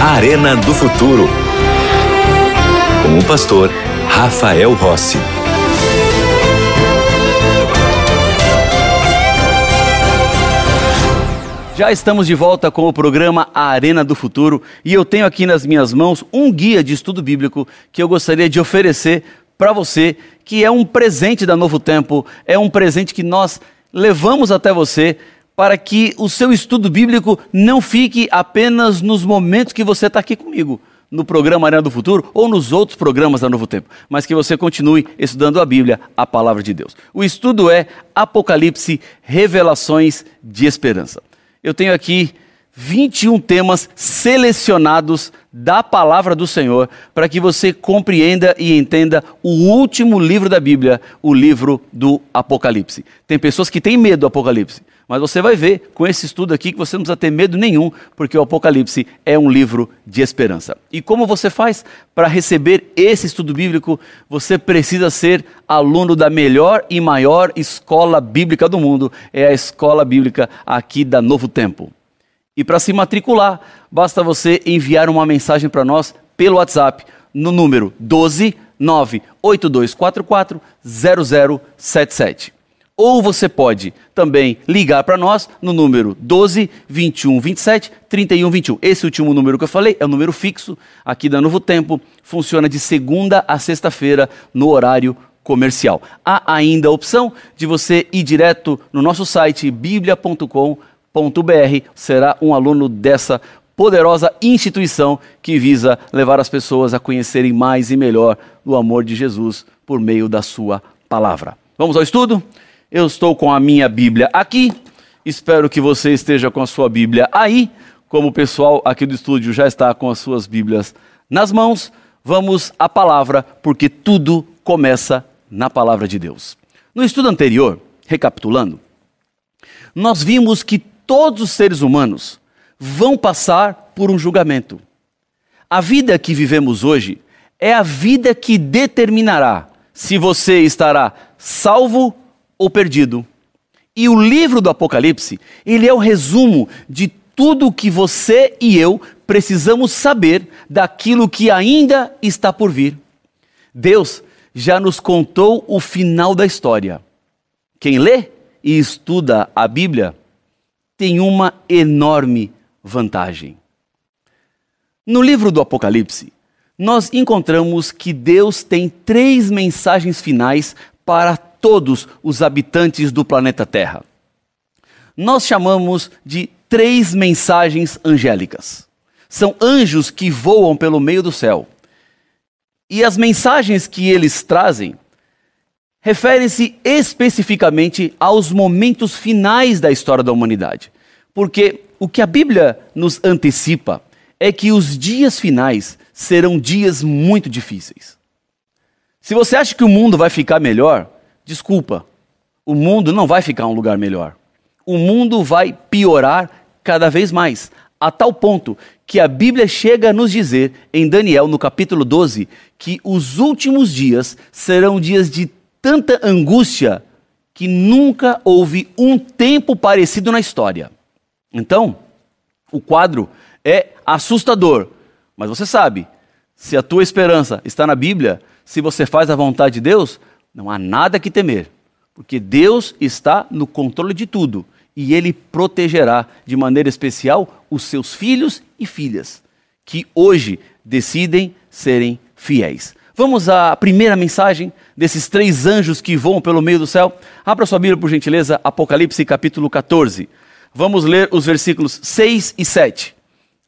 Arena do Futuro. Com o pastor Rafael Rossi. Já estamos de volta com o programa Arena do Futuro e eu tenho aqui nas minhas mãos um guia de estudo bíblico que eu gostaria de oferecer para você, que é um presente da Novo Tempo, é um presente que nós levamos até você para que o seu estudo bíblico não fique apenas nos momentos que você está aqui comigo, no programa Arena do Futuro ou nos outros programas da Novo Tempo, mas que você continue estudando a Bíblia, a palavra de Deus. O estudo é Apocalipse, Revelações de Esperança eu tenho aqui 21 temas selecionados da palavra do Senhor para que você compreenda e entenda o último livro da Bíblia, o livro do Apocalipse. Tem pessoas que têm medo do Apocalipse, mas você vai ver com esse estudo aqui que você não precisa ter medo nenhum, porque o Apocalipse é um livro de esperança. E como você faz para receber esse estudo bíblico? Você precisa ser aluno da melhor e maior escola bíblica do mundo, é a escola bíblica aqui da Novo Tempo. E para se matricular, basta você enviar uma mensagem para nós pelo WhatsApp no número 12 98244 0077. Ou você pode também ligar para nós no número 12 21 27 31 21. Esse último número que eu falei é o número fixo aqui da Novo Tempo. Funciona de segunda a sexta-feira no horário comercial. Há ainda a opção de você ir direto no nosso site biblia.com.br. Será um aluno dessa poderosa instituição que visa levar as pessoas a conhecerem mais e melhor o amor de Jesus por meio da sua palavra. Vamos ao estudo? Eu estou com a minha Bíblia aqui. Espero que você esteja com a sua Bíblia aí. Como o pessoal aqui do estúdio já está com as suas Bíblias nas mãos, vamos à palavra, porque tudo começa na palavra de Deus. No estudo anterior, recapitulando, nós vimos que todos os seres humanos vão passar por um julgamento. A vida que vivemos hoje é a vida que determinará se você estará salvo ou perdido. E o livro do Apocalipse, ele é o resumo de tudo o que você e eu precisamos saber daquilo que ainda está por vir. Deus já nos contou o final da história. Quem lê e estuda a Bíblia tem uma enorme vantagem. No livro do Apocalipse, nós encontramos que Deus tem três mensagens finais para todos os habitantes do planeta Terra. Nós chamamos de três mensagens angélicas. São anjos que voam pelo meio do céu. E as mensagens que eles trazem referem-se especificamente aos momentos finais da história da humanidade. Porque o que a Bíblia nos antecipa é que os dias finais serão dias muito difíceis. Se você acha que o mundo vai ficar melhor, Desculpa, o mundo não vai ficar um lugar melhor. O mundo vai piorar cada vez mais, a tal ponto que a Bíblia chega a nos dizer, em Daniel, no capítulo 12, que os últimos dias serão dias de tanta angústia que nunca houve um tempo parecido na história. Então, o quadro é assustador, mas você sabe, se a tua esperança está na Bíblia, se você faz a vontade de Deus, não há nada que temer, porque Deus está no controle de tudo e Ele protegerá de maneira especial os seus filhos e filhas, que hoje decidem serem fiéis. Vamos à primeira mensagem desses três anjos que voam pelo meio do céu. Abra sua Bíblia, por gentileza, Apocalipse capítulo 14. Vamos ler os versículos 6 e 7.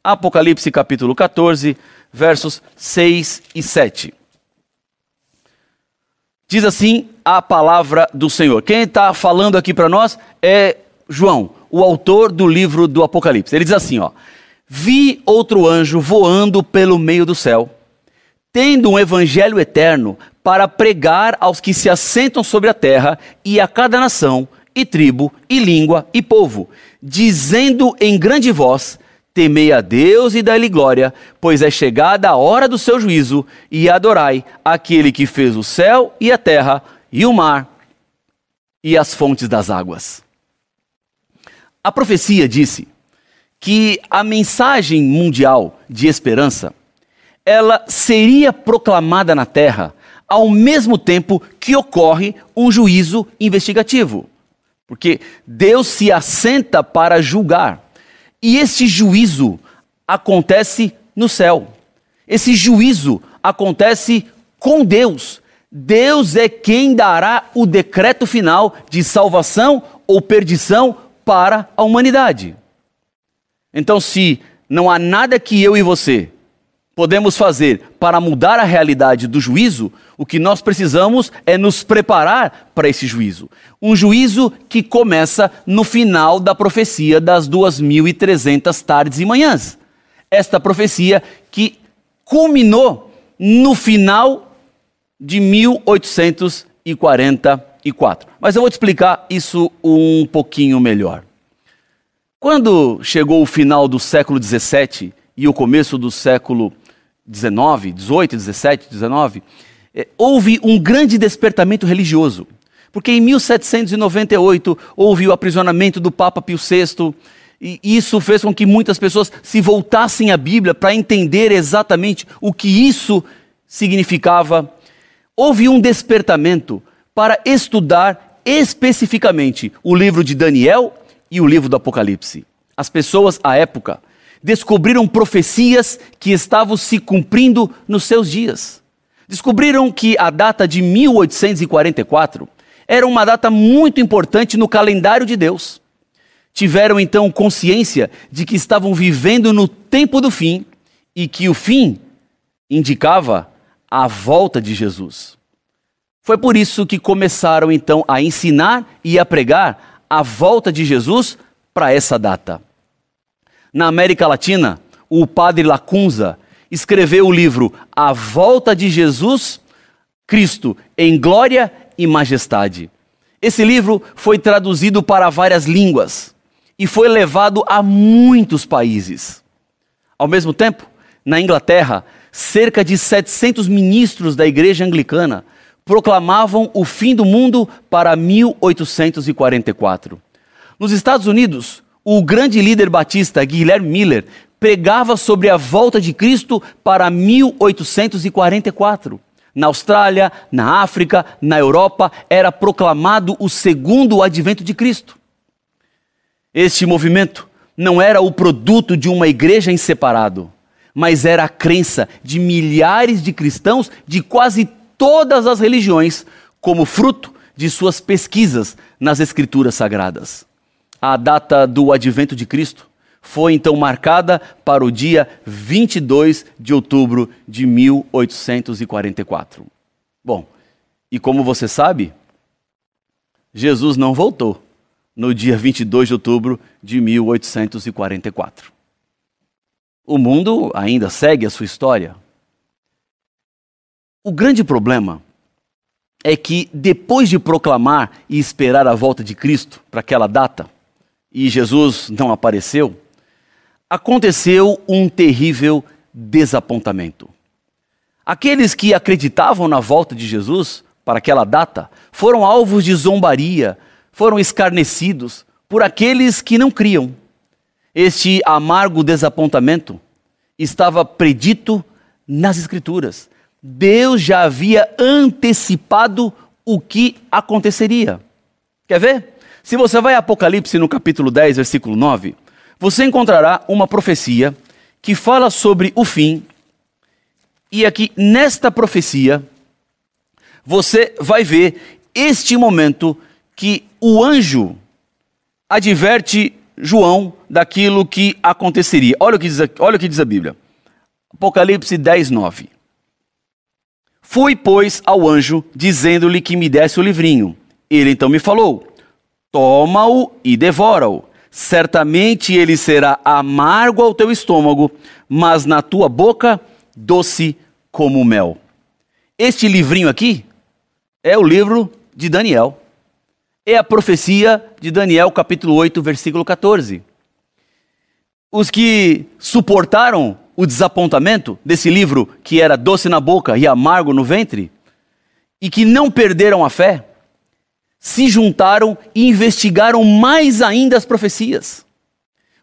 Apocalipse capítulo 14, versos 6 e 7. Diz assim a palavra do Senhor. Quem está falando aqui para nós é João, o autor do livro do Apocalipse. Ele diz assim: ó, Vi outro anjo voando pelo meio do céu, tendo um evangelho eterno para pregar aos que se assentam sobre a terra e a cada nação, e tribo, e língua, e povo, dizendo em grande voz: Temei a Deus e dai-lhe glória, pois é chegada a hora do seu juízo, e adorai aquele que fez o céu e a terra, e o mar, e as fontes das águas. A profecia disse que a mensagem mundial de esperança ela seria proclamada na terra ao mesmo tempo que ocorre um juízo investigativo. Porque Deus se assenta para julgar. E esse juízo acontece no céu. Esse juízo acontece com Deus. Deus é quem dará o decreto final de salvação ou perdição para a humanidade. Então, se não há nada que eu e você podemos fazer para mudar a realidade do juízo, o que nós precisamos é nos preparar para esse juízo. Um juízo que começa no final da profecia das 2.300 tardes e manhãs. Esta profecia que culminou no final de 1844. Mas eu vou te explicar isso um pouquinho melhor. Quando chegou o final do século 17 e o começo do século 19, 18, 17, 19, houve um grande despertamento religioso. Porque em 1798 houve o aprisionamento do Papa Pio VI, e isso fez com que muitas pessoas se voltassem à Bíblia para entender exatamente o que isso significava. Houve um despertamento para estudar especificamente o livro de Daniel e o livro do Apocalipse. As pessoas à época descobriram profecias que estavam se cumprindo nos seus dias. Descobriram que a data de 1844 era uma data muito importante no calendário de Deus. Tiveram então consciência de que estavam vivendo no tempo do fim e que o fim indicava a volta de Jesus. Foi por isso que começaram então a ensinar e a pregar a volta de Jesus para essa data. Na América Latina, o padre Lacunza escreveu o livro A Volta de Jesus Cristo em Glória e Majestade. Esse livro foi traduzido para várias línguas e foi levado a muitos países. Ao mesmo tempo, na Inglaterra, cerca de 700 ministros da Igreja Anglicana proclamavam o fim do mundo para 1844. Nos Estados Unidos, o grande líder batista Guilherme Miller pregava sobre a volta de Cristo para 1844. Na Austrália, na África, na Europa, era proclamado o segundo advento de Cristo. Este movimento não era o produto de uma igreja em separado, mas era a crença de milhares de cristãos de quase todas as religiões, como fruto de suas pesquisas nas Escrituras Sagradas. A data do advento de Cristo foi então marcada para o dia 22 de outubro de 1844. Bom, e como você sabe, Jesus não voltou no dia 22 de outubro de 1844. O mundo ainda segue a sua história. O grande problema é que depois de proclamar e esperar a volta de Cristo para aquela data, e Jesus não apareceu, aconteceu um terrível desapontamento. Aqueles que acreditavam na volta de Jesus para aquela data foram alvos de zombaria, foram escarnecidos por aqueles que não criam. Este amargo desapontamento estava predito nas Escrituras. Deus já havia antecipado o que aconteceria. Quer ver? Se você vai a Apocalipse no capítulo 10, versículo 9, você encontrará uma profecia que fala sobre o fim. E aqui, nesta profecia, você vai ver este momento que o anjo adverte João daquilo que aconteceria. Olha o que diz, olha o que diz a Bíblia. Apocalipse 10, 9. Fui, pois, ao anjo, dizendo-lhe que me desse o livrinho. Ele então me falou: Toma-o e devora-o. Certamente ele será amargo ao teu estômago, mas na tua boca doce como mel. Este livrinho aqui é o livro de Daniel. É a profecia de Daniel, capítulo 8, versículo 14. Os que suportaram o desapontamento desse livro, que era doce na boca e amargo no ventre, e que não perderam a fé, se juntaram e investigaram mais ainda as profecias.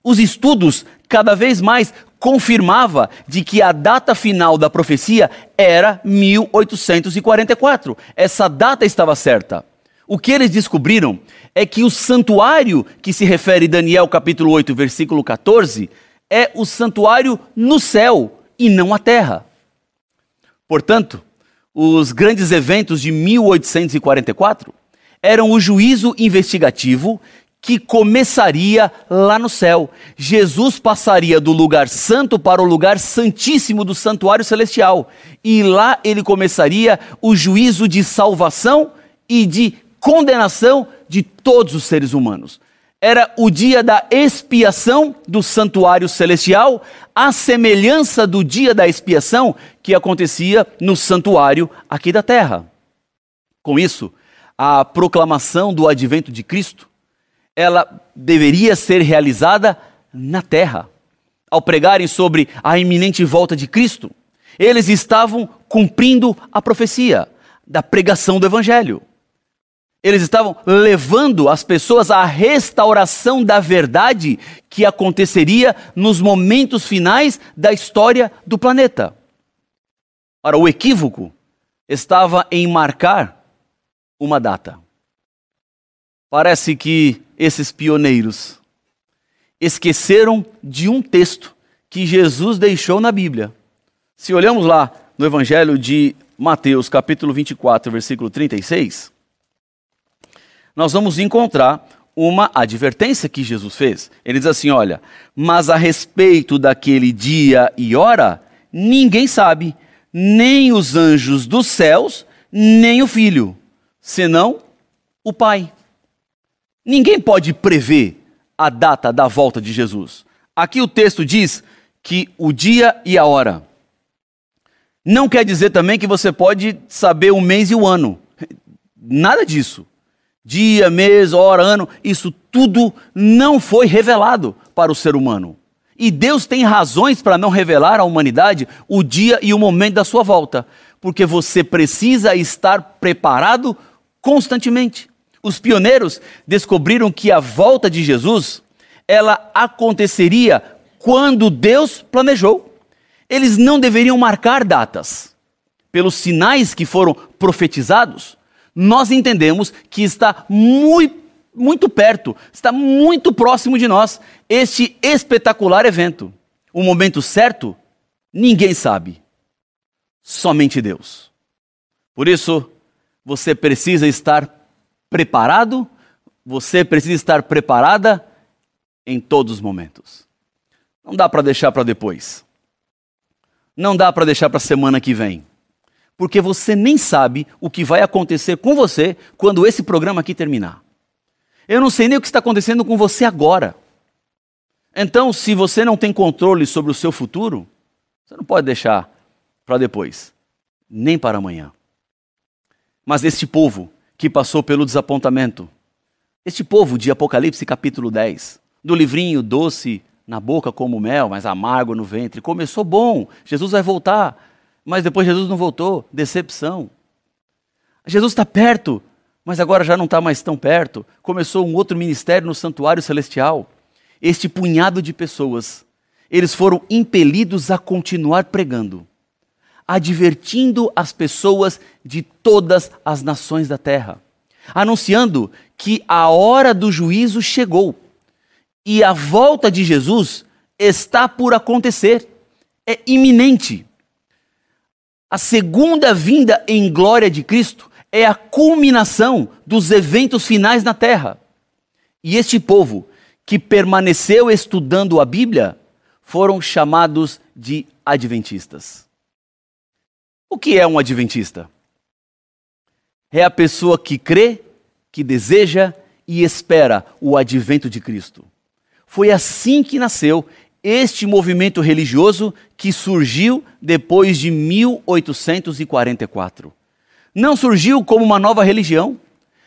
Os estudos cada vez mais confirmava de que a data final da profecia era 1844. Essa data estava certa. O que eles descobriram é que o santuário que se refere Daniel capítulo 8, versículo 14, é o santuário no céu e não a terra. Portanto, os grandes eventos de 1844 eram o juízo investigativo que começaria lá no céu. Jesus passaria do lugar santo para o lugar santíssimo do santuário celestial. E lá ele começaria o juízo de salvação e de condenação de todos os seres humanos. Era o dia da expiação do santuário celestial, à semelhança do dia da expiação que acontecia no santuário aqui da terra. Com isso, a proclamação do advento de Cristo, ela deveria ser realizada na terra. Ao pregarem sobre a iminente volta de Cristo, eles estavam cumprindo a profecia da pregação do evangelho. Eles estavam levando as pessoas à restauração da verdade que aconteceria nos momentos finais da história do planeta. Ora, o equívoco estava em marcar uma data. Parece que esses pioneiros esqueceram de um texto que Jesus deixou na Bíblia. Se olhamos lá no Evangelho de Mateus, capítulo 24, versículo 36, nós vamos encontrar uma advertência que Jesus fez. Ele diz assim: Olha, mas a respeito daquele dia e hora, ninguém sabe, nem os anjos dos céus, nem o filho, senão o Pai. Ninguém pode prever a data da volta de Jesus. Aqui o texto diz que o dia e a hora. Não quer dizer também que você pode saber o mês e o ano. Nada disso. Dia, mês, hora, ano, isso tudo não foi revelado para o ser humano. E Deus tem razões para não revelar à humanidade o dia e o momento da sua volta, porque você precisa estar preparado constantemente. Os pioneiros descobriram que a volta de Jesus, ela aconteceria quando Deus planejou. Eles não deveriam marcar datas. Pelos sinais que foram profetizados, nós entendemos que está muito, muito perto, está muito próximo de nós este espetacular evento. O momento certo, ninguém sabe. Somente Deus. Por isso, você precisa estar preparado, você precisa estar preparada em todos os momentos. Não dá para deixar para depois. Não dá para deixar para semana que vem. Porque você nem sabe o que vai acontecer com você quando esse programa aqui terminar. Eu não sei nem o que está acontecendo com você agora. Então, se você não tem controle sobre o seu futuro, você não pode deixar para depois, nem para amanhã. Mas este povo que passou pelo desapontamento, este povo de Apocalipse capítulo 10, do livrinho doce na boca como mel, mas amargo no ventre, começou bom, Jesus vai voltar, mas depois Jesus não voltou, decepção. Jesus está perto, mas agora já não está mais tão perto. Começou um outro ministério no santuário celestial. Este punhado de pessoas, eles foram impelidos a continuar pregando advertindo as pessoas de todas as nações da terra, anunciando que a hora do juízo chegou e a volta de Jesus está por acontecer, é iminente. A segunda vinda em glória de Cristo é a culminação dos eventos finais na terra. E este povo que permaneceu estudando a Bíblia foram chamados de adventistas. O que é um adventista? É a pessoa que crê, que deseja e espera o advento de Cristo. Foi assim que nasceu este movimento religioso que surgiu depois de 1844. Não surgiu como uma nova religião,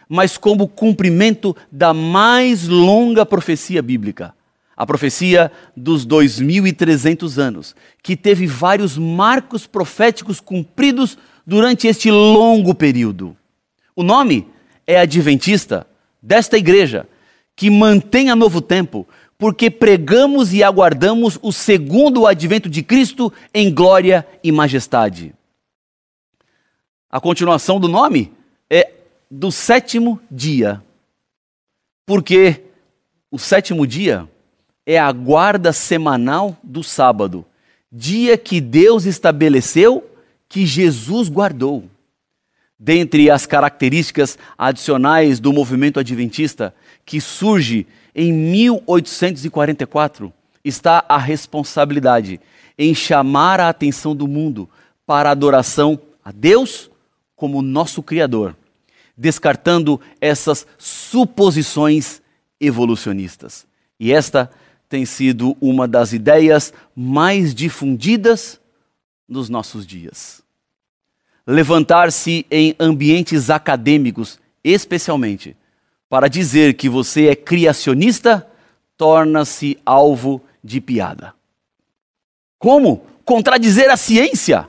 mas como cumprimento da mais longa profecia bíblica a profecia dos 2.300 anos, que teve vários marcos proféticos cumpridos durante este longo período. O nome é adventista desta igreja que mantém a novo tempo, porque pregamos e aguardamos o segundo advento de Cristo em glória e majestade. A continuação do nome é do sétimo dia, porque o sétimo dia é a guarda semanal do sábado, dia que Deus estabeleceu, que Jesus guardou. Dentre as características adicionais do movimento adventista, que surge em 1844, está a responsabilidade em chamar a atenção do mundo para a adoração a Deus como nosso Criador, descartando essas suposições evolucionistas. E esta tem sido uma das ideias mais difundidas nos nossos dias. Levantar-se em ambientes acadêmicos, especialmente, para dizer que você é criacionista, torna-se alvo de piada. Como? Contradizer a ciência,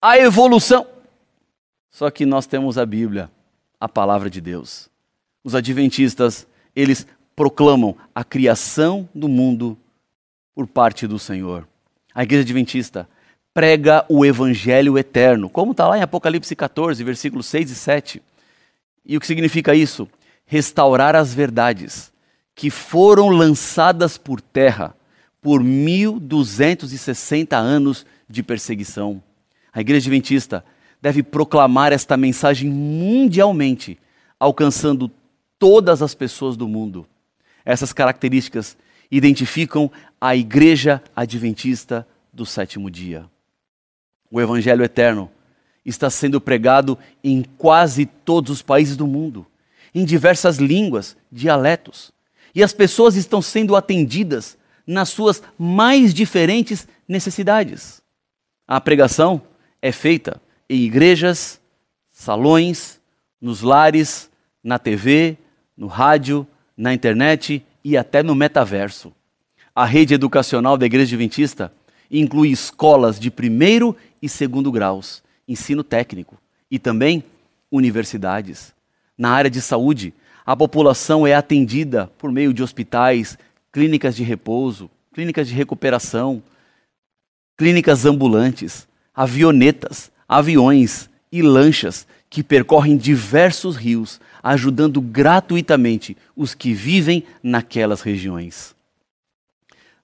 a evolução. Só que nós temos a Bíblia, a palavra de Deus. Os adventistas, eles proclamam a criação do mundo por parte do Senhor. A igreja adventista prega o evangelho eterno, como está lá em Apocalipse 14, versículos 6 e 7. E o que significa isso? Restaurar as verdades que foram lançadas por terra por 1260 anos de perseguição. A igreja adventista deve proclamar esta mensagem mundialmente, alcançando todas as pessoas do mundo. Essas características identificam a igreja adventista do sétimo dia. O evangelho eterno está sendo pregado em quase todos os países do mundo, em diversas línguas, dialetos, e as pessoas estão sendo atendidas nas suas mais diferentes necessidades. A pregação é feita em igrejas, salões, nos lares, na TV, no rádio, na internet e até no metaverso. A rede educacional da Igreja Adventista inclui escolas de primeiro e segundo graus, ensino técnico e também universidades. Na área de saúde, a população é atendida por meio de hospitais, clínicas de repouso, clínicas de recuperação, clínicas ambulantes, avionetas, aviões e lanchas que percorrem diversos rios, ajudando gratuitamente os que vivem naquelas regiões.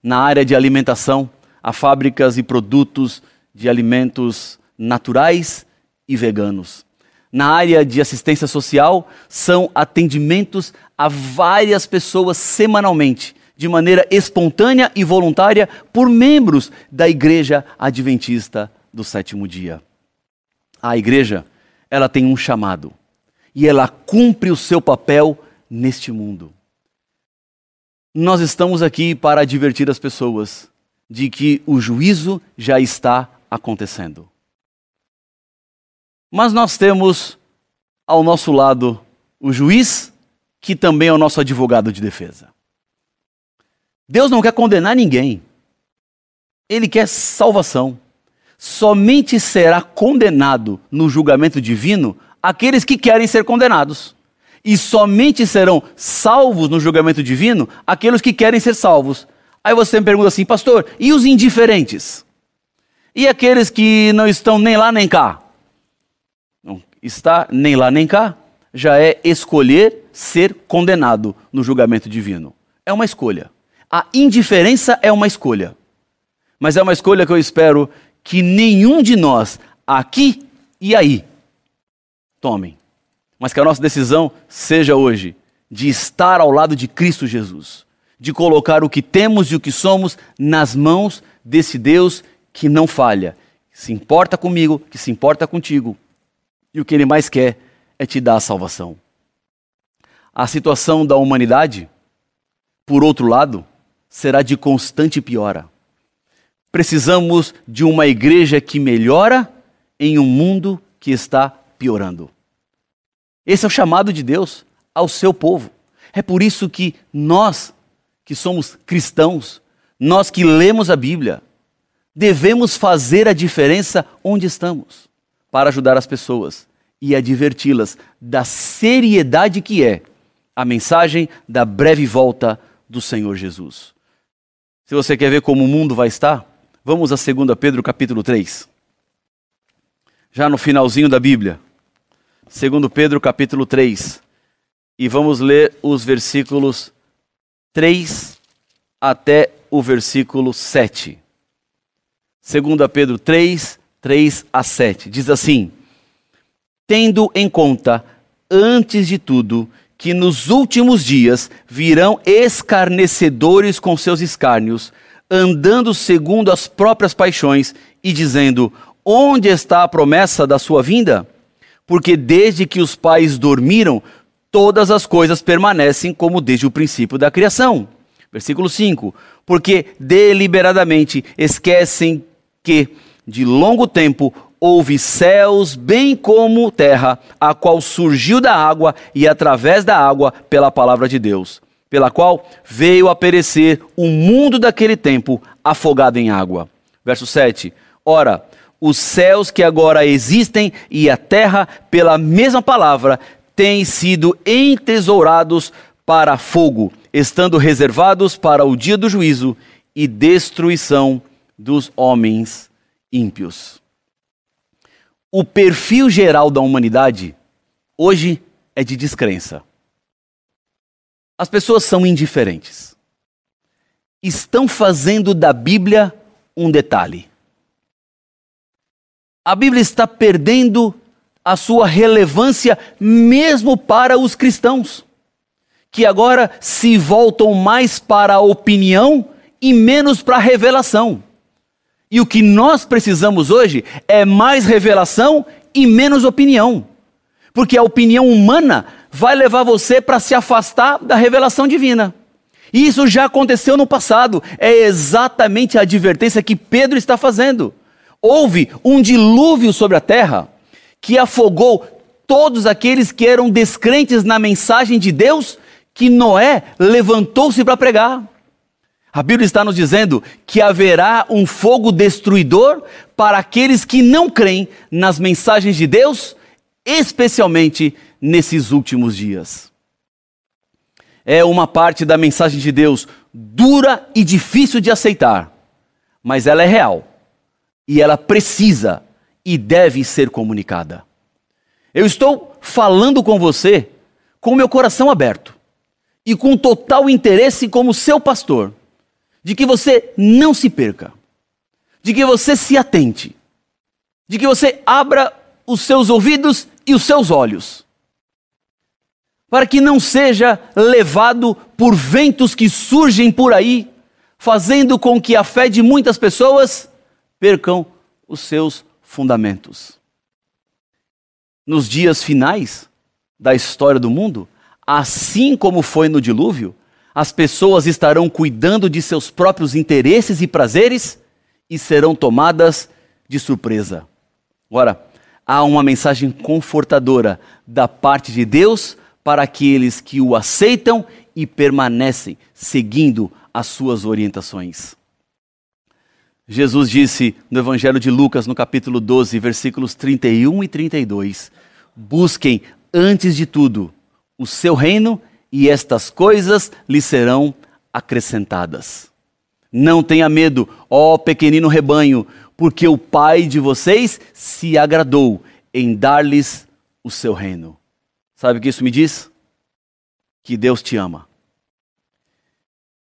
Na área de alimentação, há fábricas e produtos de alimentos naturais e veganos. Na área de assistência social, são atendimentos a várias pessoas semanalmente, de maneira espontânea e voluntária, por membros da Igreja Adventista do Sétimo Dia. A igreja ela tem um chamado e ela cumpre o seu papel neste mundo. Nós estamos aqui para advertir as pessoas de que o juízo já está acontecendo. Mas nós temos ao nosso lado o juiz, que também é o nosso advogado de defesa. Deus não quer condenar ninguém. Ele quer salvação somente será condenado no julgamento divino aqueles que querem ser condenados. E somente serão salvos no julgamento divino aqueles que querem ser salvos. Aí você me pergunta assim, pastor, e os indiferentes? E aqueles que não estão nem lá nem cá? Não está nem lá nem cá, já é escolher ser condenado no julgamento divino. É uma escolha. A indiferença é uma escolha. Mas é uma escolha que eu espero que nenhum de nós, aqui e aí, tomem. Mas que a nossa decisão seja hoje de estar ao lado de Cristo Jesus, de colocar o que temos e o que somos nas mãos desse Deus que não falha, que se importa comigo, que se importa contigo. E o que ele mais quer é te dar a salvação. A situação da humanidade, por outro lado, será de constante piora. Precisamos de uma igreja que melhora em um mundo que está piorando. Esse é o chamado de Deus ao seu povo. É por isso que nós, que somos cristãos, nós que lemos a Bíblia, devemos fazer a diferença onde estamos para ajudar as pessoas, e adverti-las da seriedade que é a mensagem da breve volta do Senhor Jesus. Se você quer ver como o mundo vai estar, vamos a 2 Pedro capítulo 3. Já no finalzinho da Bíblia. 2 Pedro capítulo 3. E vamos ler os versículos 3 até o versículo 7. 2 Pedro 3, 3 a 7. Diz assim: Tendo em conta, antes de tudo, que nos últimos dias virão escarnecedores com seus escárnios, andando segundo as próprias paixões e dizendo: Onde está a promessa da sua vinda? Porque desde que os pais dormiram, todas as coisas permanecem como desde o princípio da criação. Versículo 5: Porque deliberadamente esquecem que, de longo tempo, houve céus, bem como terra, a qual surgiu da água e através da água pela palavra de Deus, pela qual veio a perecer o mundo daquele tempo, afogado em água. Verso 7. Ora, os céus que agora existem e a terra, pela mesma palavra, têm sido entesourados para fogo, estando reservados para o dia do juízo e destruição dos homens ímpios o perfil geral da humanidade hoje é de descrença. As pessoas são indiferentes. Estão fazendo da Bíblia um detalhe. A Bíblia está perdendo a sua relevância mesmo para os cristãos, que agora se voltam mais para a opinião e menos para a revelação. E o que nós precisamos hoje é mais revelação e menos opinião. Porque a opinião humana vai levar você para se afastar da revelação divina. Isso já aconteceu no passado. É exatamente a advertência que Pedro está fazendo. Houve um dilúvio sobre a terra que afogou todos aqueles que eram descrentes na mensagem de Deus que Noé levantou-se para pregar. A Bíblia está nos dizendo que haverá um fogo destruidor para aqueles que não creem nas mensagens de Deus, especialmente nesses últimos dias. É uma parte da mensagem de Deus dura e difícil de aceitar, mas ela é real e ela precisa e deve ser comunicada. Eu estou falando com você com meu coração aberto e com total interesse como seu pastor de que você não se perca, de que você se atente, de que você abra os seus ouvidos e os seus olhos, para que não seja levado por ventos que surgem por aí, fazendo com que a fé de muitas pessoas percam os seus fundamentos. Nos dias finais da história do mundo, assim como foi no dilúvio, as pessoas estarão cuidando de seus próprios interesses e prazeres e serão tomadas de surpresa. Ora, há uma mensagem confortadora da parte de Deus para aqueles que o aceitam e permanecem seguindo as suas orientações. Jesus disse no Evangelho de Lucas, no capítulo 12, versículos 31 e 32: Busquem antes de tudo o seu reino e estas coisas lhe serão acrescentadas. Não tenha medo, ó pequenino rebanho, porque o Pai de vocês se agradou em dar-lhes o seu reino. Sabe o que isso me diz? Que Deus te ama.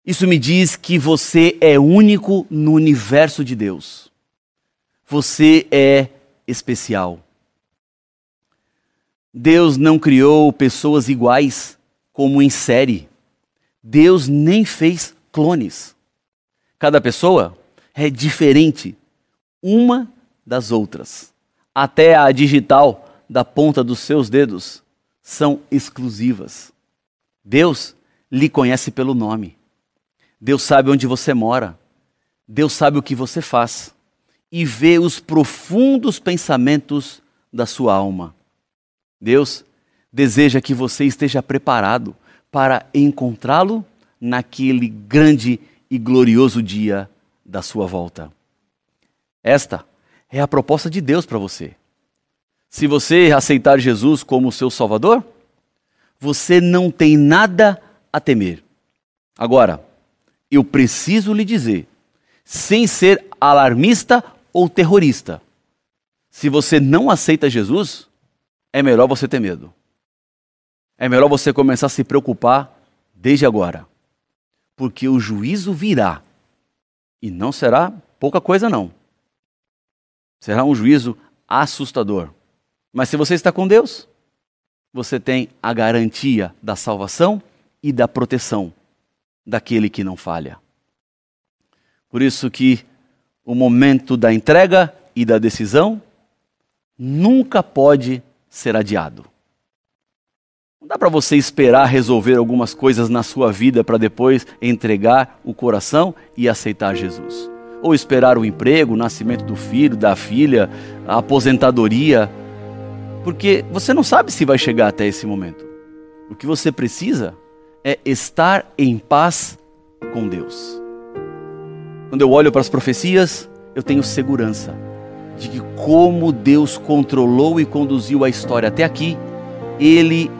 Isso me diz que você é único no universo de Deus. Você é especial. Deus não criou pessoas iguais como em série. Deus nem fez clones. Cada pessoa é diferente uma das outras. Até a digital da ponta dos seus dedos são exclusivas. Deus lhe conhece pelo nome. Deus sabe onde você mora. Deus sabe o que você faz e vê os profundos pensamentos da sua alma. Deus deseja que você esteja preparado para encontrá-lo naquele grande e glorioso dia da sua volta. Esta é a proposta de Deus para você. Se você aceitar Jesus como seu Salvador, você não tem nada a temer. Agora, eu preciso lhe dizer, sem ser alarmista ou terrorista, se você não aceita Jesus, é melhor você ter medo. É melhor você começar a se preocupar desde agora. Porque o juízo virá. E não será pouca coisa, não. Será um juízo assustador. Mas se você está com Deus, você tem a garantia da salvação e da proteção daquele que não falha. Por isso que o momento da entrega e da decisão nunca pode ser adiado. Não dá para você esperar resolver algumas coisas na sua vida para depois entregar o coração e aceitar Jesus. Ou esperar o emprego, o nascimento do filho, da filha, a aposentadoria. Porque você não sabe se vai chegar até esse momento. O que você precisa é estar em paz com Deus. Quando eu olho para as profecias, eu tenho segurança de que como Deus controlou e conduziu a história até aqui, ele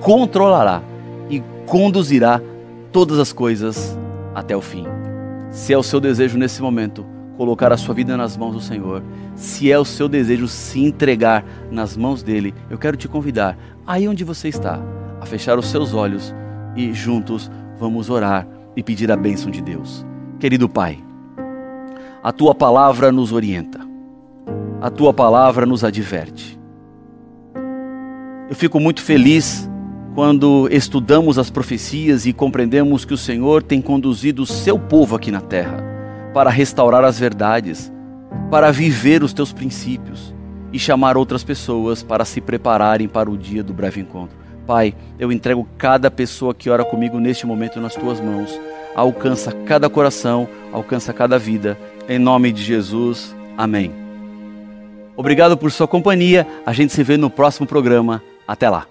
controlará e conduzirá todas as coisas até o fim. Se é o seu desejo nesse momento colocar a sua vida nas mãos do Senhor, se é o seu desejo se entregar nas mãos dele, eu quero te convidar, aí onde você está, a fechar os seus olhos e juntos vamos orar e pedir a bênção de Deus. Querido Pai, a tua palavra nos orienta a tua palavra nos adverte. Eu fico muito feliz quando estudamos as profecias e compreendemos que o Senhor tem conduzido o seu povo aqui na terra para restaurar as verdades, para viver os teus princípios e chamar outras pessoas para se prepararem para o dia do breve encontro. Pai, eu entrego cada pessoa que ora comigo neste momento nas tuas mãos. Alcança cada coração, alcança cada vida. Em nome de Jesus. Amém. Obrigado por sua companhia. A gente se vê no próximo programa. Até lá.